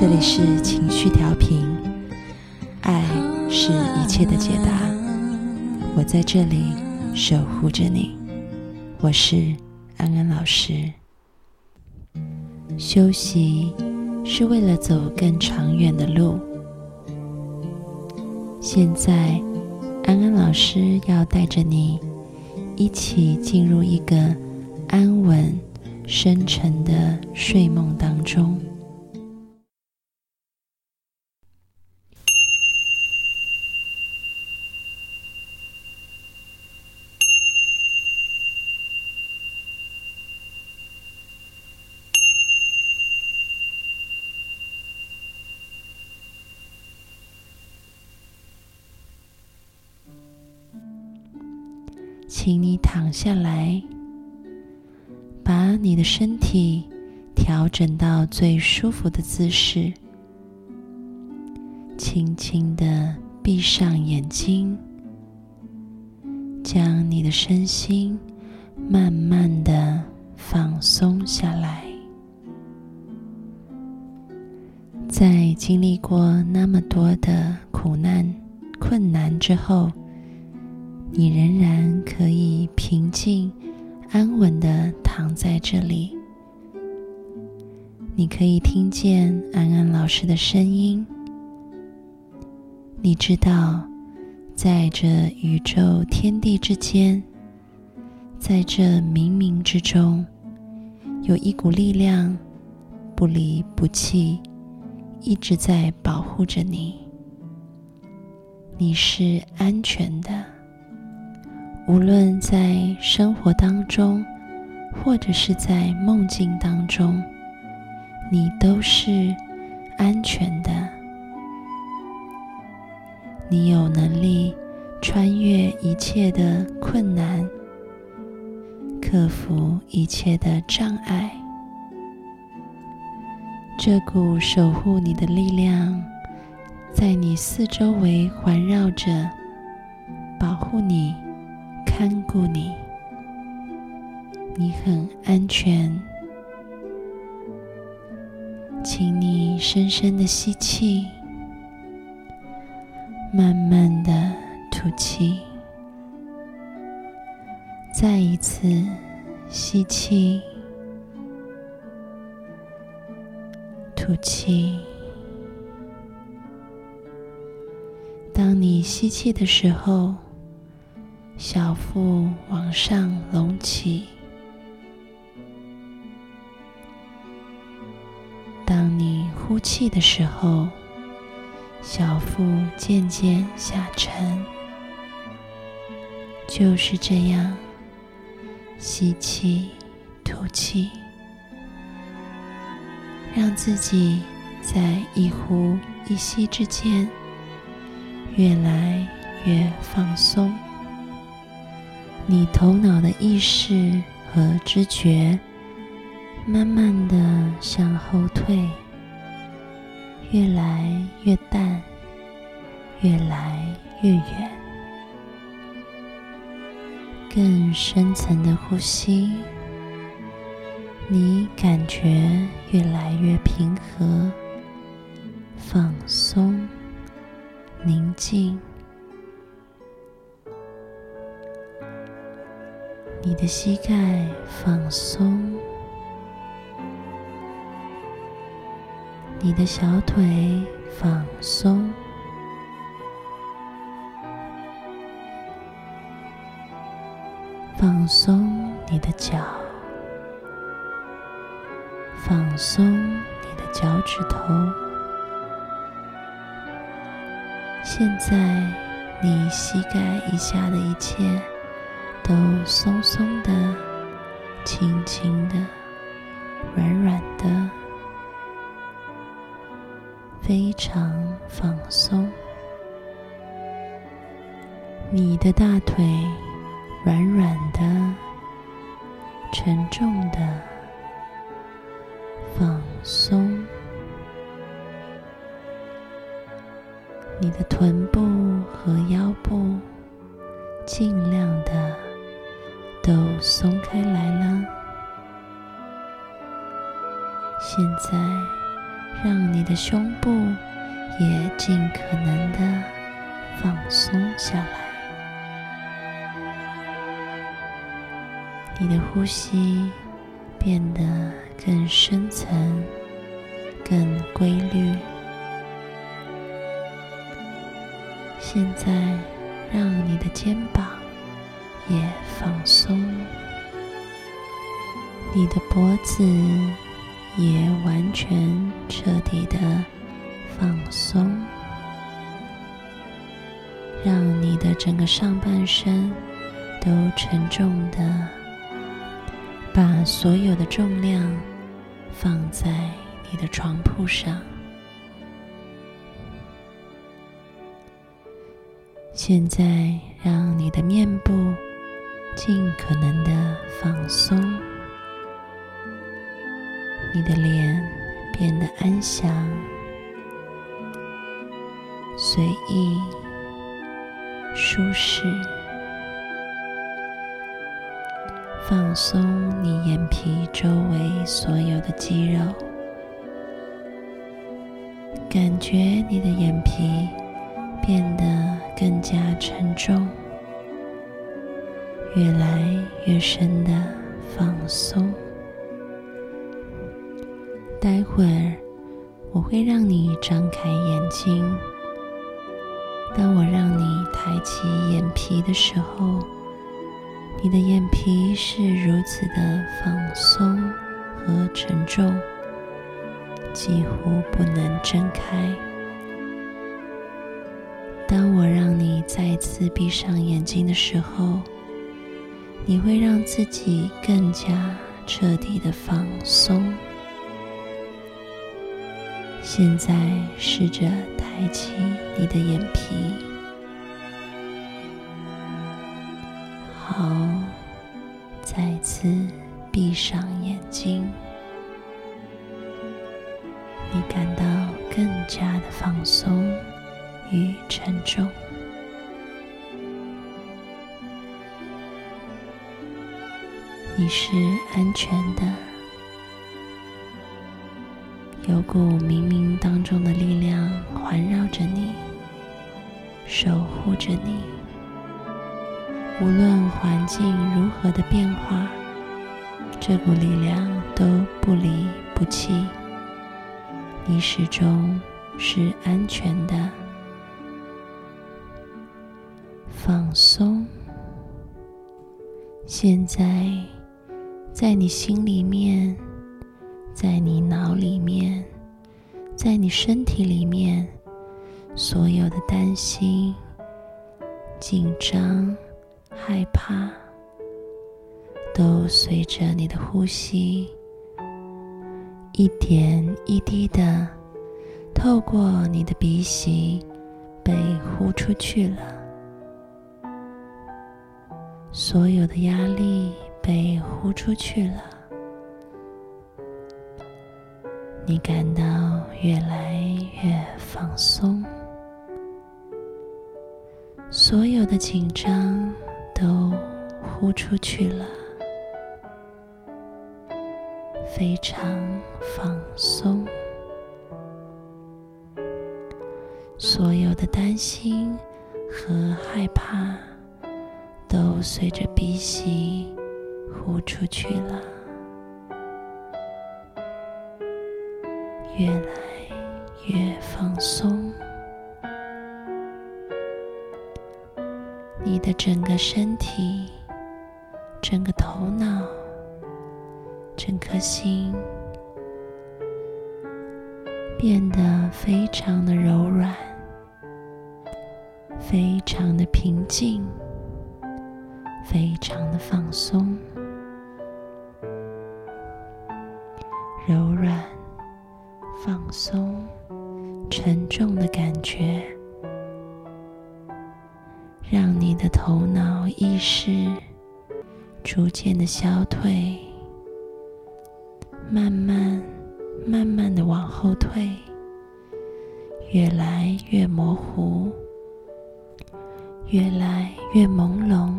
这里是情绪调频，爱是一切的解答。我在这里守护着你。我是安安老师。休息是为了走更长远的路。现在，安安老师要带着你一起进入一个安稳、深沉的睡梦当中。请你躺下来，把你的身体调整到最舒服的姿势，轻轻的闭上眼睛，将你的身心慢慢的放松下来。在经历过那么多的苦难、困难之后，你仍然可以平静、安稳的躺在这里。你可以听见安安老师的声音。你知道，在这宇宙天地之间，在这冥冥之中，有一股力量不离不弃，一直在保护着你。你是安全的。无论在生活当中，或者是在梦境当中，你都是安全的。你有能力穿越一切的困难，克服一切的障碍。这股守护你的力量，在你四周围环绕着，保护你。看顾你，你很安全。请你深深的吸气，慢慢的吐气，再一次吸气，吐气。当你吸气的时候。小腹往上隆起，当你呼气的时候，小腹渐渐下沉。就是这样，吸气，吐气，让自己在一呼一吸之间越来越放松。你头脑的意识和知觉慢慢的向后退，越来越淡，越来越远。更深层的呼吸，你感觉越来越平和、放松、宁静。你的膝盖放松，你的小腿放松，放松你的脚，放松你的脚趾头。现在，你膝盖以下的一切。都松松的、轻轻的、软软的，非常放松。你的大腿软软的、沉重的放松。你的臀部和腰部尽量的。松开来了。现在，让你的胸部也尽可能的放松下来。你的呼吸变得更深层、更规律。现在，让你的肩膀也放松，你的脖子也完全彻底的放松，让你的整个上半身都沉重的。把所有的重量放在你的床铺上。现在，让你的面部尽可能的放松，你的脸变得安详、随意、舒适。放松你眼皮周围所有的肌肉，感觉你的眼皮变得更加沉重，越来越深的放松。待会儿我会让你张开眼睛，当我让你抬起眼皮的时候。你的眼皮是如此的放松和沉重，几乎不能睁开。当我让你再次闭上眼睛的时候，你会让自己更加彻底的放松。现在试着抬起你的眼皮。好，再次闭上眼睛，你感到更加的放松与沉重。你是安全的，有股冥冥当中的力量环绕着你，守护着你。无论环境如何的变化，这股力量都不离不弃。你始终是安全的。放松。现在，在你心里面，在你脑里面，在你身体里面，所有的担心、紧张。害怕，都随着你的呼吸，一点一滴的透过你的鼻息被呼出去了。所有的压力被呼出去了，你感到越来越放松，所有的紧张。都呼出去了，非常放松。所有的担心和害怕都随着鼻息呼出去了，越来越放松。你的整个身体、整个头脑、整颗心变得非常的柔软，非常的平静，非常的放松，柔软、放松、沉重的感觉。让你的头脑意识逐渐的消退，慢慢、慢慢的往后退，越来越模糊，越来越朦胧，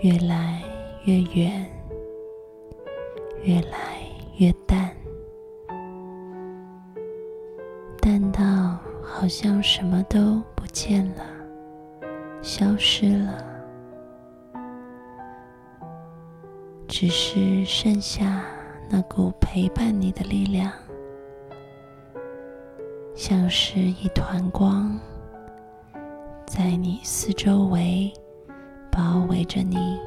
越来越远，越来越淡。淡到好像什么都不见了消失了。只是剩下那股陪伴你的力量像是一团光在你四周围包围着你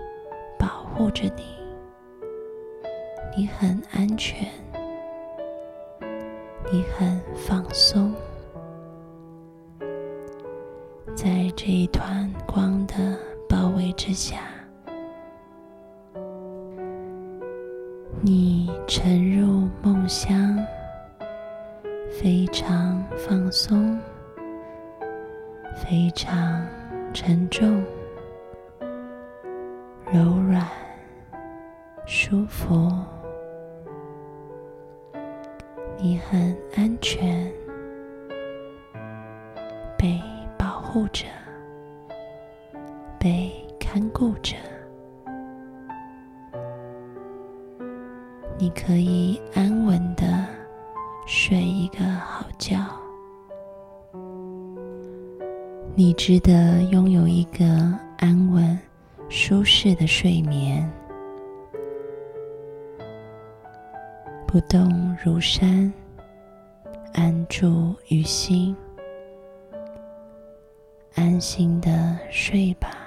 保护着你。你很安全，你很放松。在这一团光的包围之下，你沉入梦乡，非常放松，非常沉重、柔软、舒服，你很安全。被保护着，被看顾着，你可以安稳的睡一个好觉。你值得拥有一个安稳、舒适的睡眠，不动如山，安住于心。安心的睡吧。